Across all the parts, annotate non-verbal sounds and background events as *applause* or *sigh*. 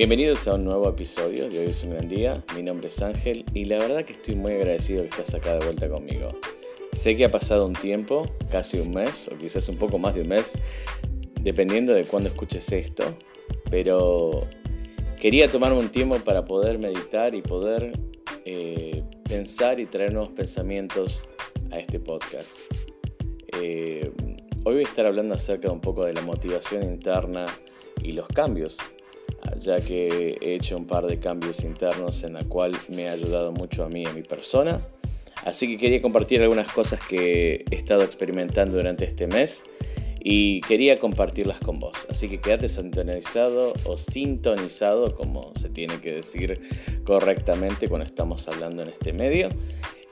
Bienvenidos a un nuevo episodio de Hoy es un gran día. Mi nombre es Ángel y la verdad que estoy muy agradecido que estás acá de vuelta conmigo. Sé que ha pasado un tiempo, casi un mes o quizás un poco más de un mes, dependiendo de cuándo escuches esto, pero quería tomarme un tiempo para poder meditar y poder eh, pensar y traer nuevos pensamientos a este podcast. Eh, hoy voy a estar hablando acerca de un poco de la motivación interna y los cambios ya que he hecho un par de cambios internos en la cual me ha ayudado mucho a mí y a mi persona. Así que quería compartir algunas cosas que he estado experimentando durante este mes y quería compartirlas con vos. Así que quédate sintonizado o sintonizado, como se tiene que decir correctamente cuando estamos hablando en este medio.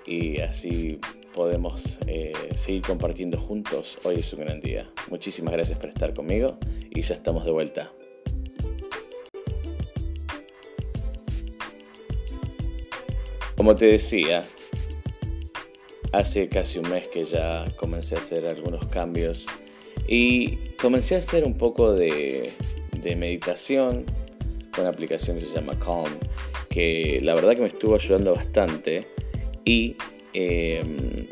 Y así podemos eh, seguir compartiendo juntos. Hoy es un gran día. Muchísimas gracias por estar conmigo y ya estamos de vuelta. Como te decía, hace casi un mes que ya comencé a hacer algunos cambios y comencé a hacer un poco de, meditación con una aplicación que se llama Calm, que la verdad que me estuvo ayudando bastante y em,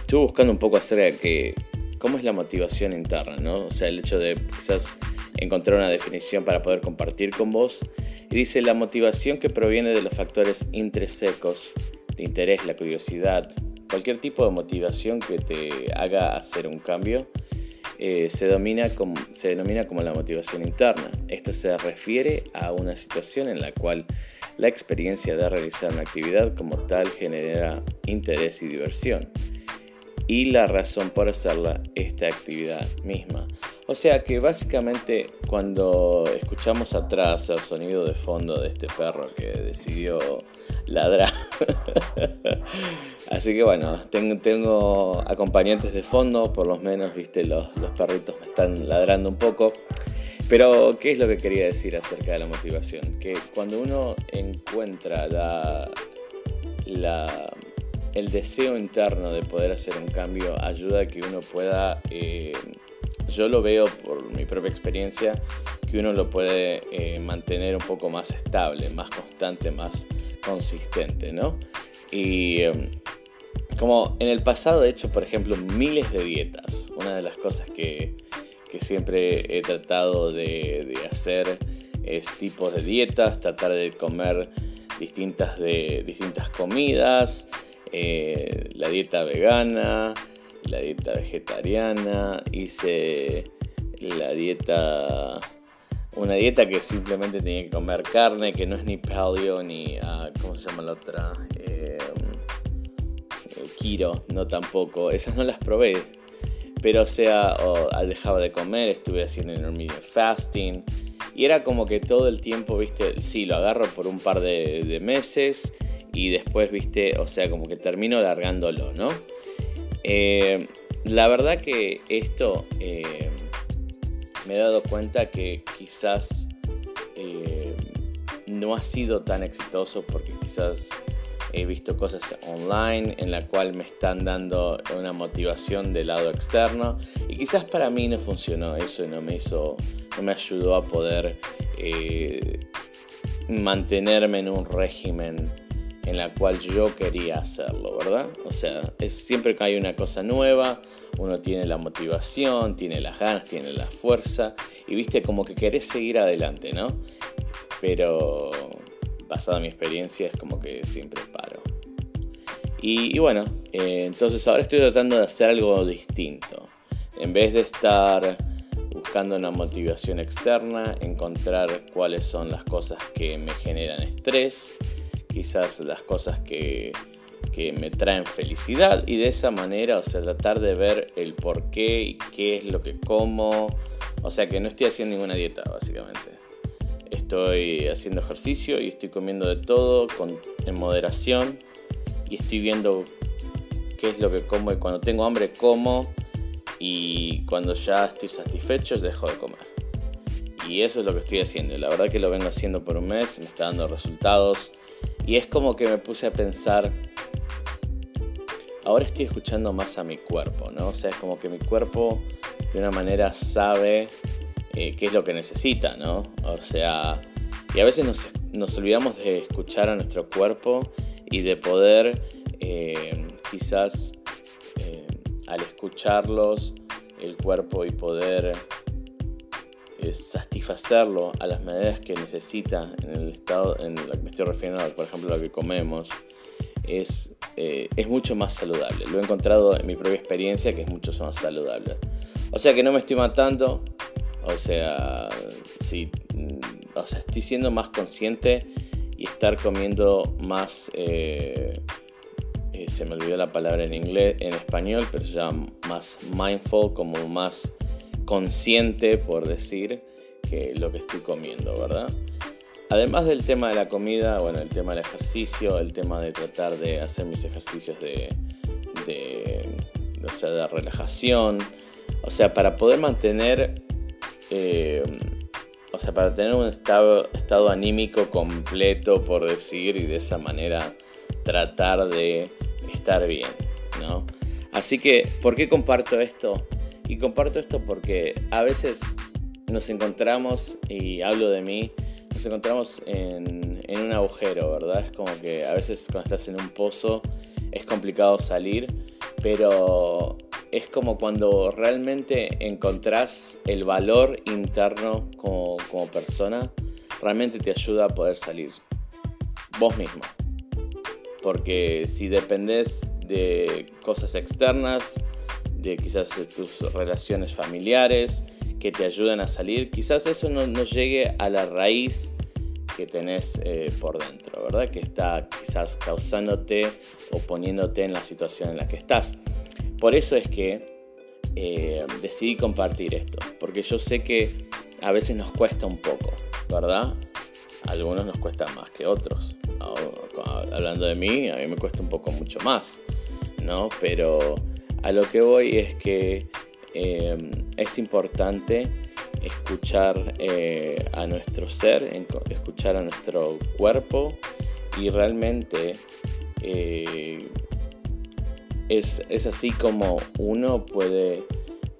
estuve buscando un poco acerca de que, cómo es la motivación interna, ¿no? O sea, el hecho de quizás encontrar una definición para poder compartir con vos y dice la motivación que proviene de los factores intrínsecos, de interés, la curiosidad, cualquier tipo de motivación que te haga hacer un cambio, eh, se, se denomina como la motivación interna. Esta se refiere a una situación en la cual la experiencia de realizar una actividad como tal genera interés y diversión y la razón por hacerla esta actividad misma. O sea que básicamente cuando escuchamos atrás el sonido de fondo de este perro que decidió ladrar. *laughs* Así que bueno, tengo, acompañantes de fondo, por lo menos, viste, los, los perritos me están ladrando un poco. Pero, ¿qué es lo que quería decir acerca de la motivación? Que cuando uno encuentra la, la el deseo interno de poder hacer un cambio ayuda a que uno pueda, eh, yo lo veo por mi propia experiencia, que uno lo puede eh, mantener un poco más estable, más constante, más consistente, ¿no? Y em, como en el pasado he hecho, por ejemplo, miles de dietas, una de las cosas que, que siempre he tratado de, de hacer es tipos de dietas, tratar de comer distintas, de, distintas comidas, eh, la dieta vegana, la dieta vegetariana, hice la dieta, una dieta que simplemente tenía que comer carne, que no es ni paleo ni, uh, ¿cómo se llama la otra? Eh, kiro, no tampoco, esas no las probé. Pero o sea, dejaba de comer, estuve haciendo intermittent fasting. Y era como que todo el tiempo, viste, sí, lo agarro por un par de meses y después, viste, o sea, como que termino largándolo, ¿no? Eh, la verdad que esto eh, me he dado cuenta que quizás eh, no ha sido tan exitoso porque quizás he visto cosas online en la cual me están dando una motivación del lado externo y quizás para mí no funcionó eso y no me hizo, no me ayudó a poder mantenerme en un régimen en la cual yo quería hacerlo, ¿verdad? O sea, es siempre que hay una cosa nueva, uno tiene la motivación, tiene las ganas, tiene la fuerza y viste como que querés seguir adelante, ¿no? Pero pasada mi experiencia es como que siempre paro. Y, bueno, eh, entonces ahora estoy tratando de hacer algo distinto. En vez de estar buscando una motivación externa, encontrar cuáles son las cosas que me generan estrés, quizás las cosas que, me traen felicidad y de esa manera, o sea, tratar de ver el por qué y qué es lo que como. O sea, que no estoy haciendo ninguna dieta, básicamente. Estoy haciendo ejercicio y estoy comiendo de todo con, en moderación y estoy viendo qué es lo que como y cuando tengo hambre como y cuando ya estoy satisfecho dejo de comer. Y eso es lo que estoy haciendo. La verdad que lo vengo haciendo por un mes, me está dando resultados. Y es como que me puse a pensar, ahora estoy escuchando más a mi cuerpo, ¿no? O sea, es como que mi cuerpo de una manera sabe eh, qué es lo que necesita, ¿no? O sea, Y a veces nos, olvidamos de escuchar a nuestro cuerpo y de poder eh, quizás eh, al escucharlos el cuerpo y poder satisfacerlo a las maneras que necesita en el estado en lo que me estoy refiriendo, por ejemplo, lo que comemos, es, es mucho más saludable. Lo he encontrado en mi propia experiencia que es mucho más saludable. O sea que no me estoy matando, o sea, sí, o sea, estoy siendo más consciente y estar comiendo más, eh, eh, se me olvidó la palabra en inglés, en español, pero se llama más mindful, como más consciente, por decir, que lo que estoy comiendo, ¿verdad? Además del tema de la comida, bueno, el tema del ejercicio, el tema de tratar de hacer mis ejercicios de, o sea, de relajación, o sea, para poder mantener eh, o sea, para tener un estado, estado anímico completo, por decir, y de esa manera tratar de estar bien, ¿no? Así que, ¿por qué comparto esto? Y comparto esto porque a veces nos encontramos, y hablo de mí, nos encontramos en, en un agujero, ¿verdad? Es como que a veces cuando estás en un pozo es complicado salir, pero es como cuando realmente encontrás el valor interno como, persona, realmente te ayuda a poder salir vos mismo. Porque si dependés de cosas externas, de quizás tus relaciones familiares que te ayudan a salir, quizás eso no, llegue a la raíz que tenés eh, por dentro, ¿verdad? Que está quizás causándote o poniéndote en la situación en la que estás. Por eso es que eh, decidí compartir esto, porque yo sé que a veces nos cuesta un poco, ¿verdad? Algunos nos cuesta más que otros. Hablando de mí, a mí me cuesta un poco mucho más, ¿no? Pero a lo que voy es que eh, es importante escuchar eh, a nuestro ser, escuchar a nuestro cuerpo y realmente es, así como uno puede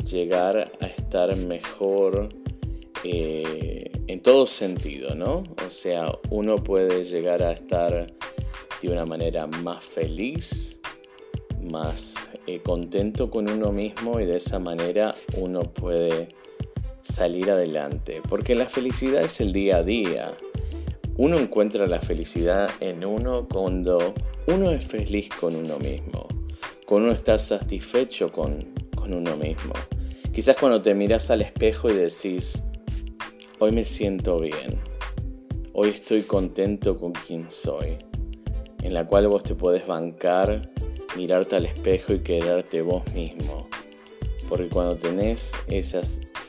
llegar a estar mejor eh, en todo sentido, ¿no? O sea, uno puede llegar a estar de una manera más feliz, más eh, contento con uno mismo y de esa manera uno puede salir adelante. Porque la felicidad es el día a día. Uno encuentra la felicidad en uno cuando uno es feliz con uno mismo cuando uno está satisfecho con, uno mismo. Quizás cuando te miras al espejo y decís, hoy me siento bien, hoy estoy contento con quien soy, en la cual vos te puedes bancar, mirarte al espejo y quererte vos mismo. Porque cuando tenés esa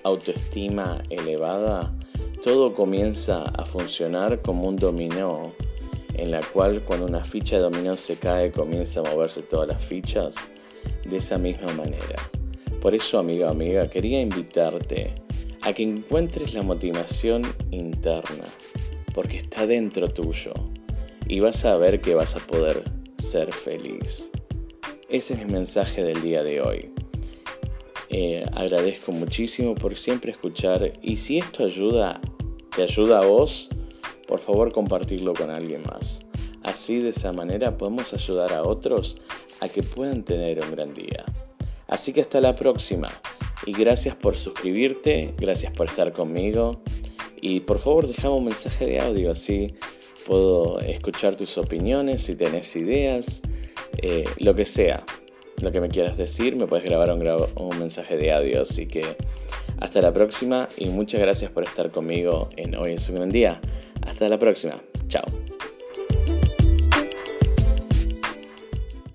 autoestima elevada, todo comienza a funcionar como un dominó en la cual cuando una ficha de dominó se cae comienza a moverse todas las fichas de esa misma manera. Por eso, amiga, amiga, quería invitarte a que encuentres la motivación interna, porque está dentro tuyo y vas a ver que vas a poder ser feliz. Ese es mi mensaje del día de hoy. Eh, agradezco muchísimo por siempre escuchar y si esto ayuda, te ayuda a vos, por favor compartirlo con alguien más. Así de esa manera podemos ayudar a otros a que puedan tener un gran día. Así que hasta la próxima y gracias por suscribirte, gracias por estar conmigo y por favor déjame un mensaje de audio así puedo escuchar tus opiniones, si tenés ideas, eh, lo que sea, lo que me quieras decir, me puedes grabar un, un mensaje de audio. Así que hasta la próxima y muchas gracias por estar conmigo en Hoy es un gran día. Hasta la próxima. Chao.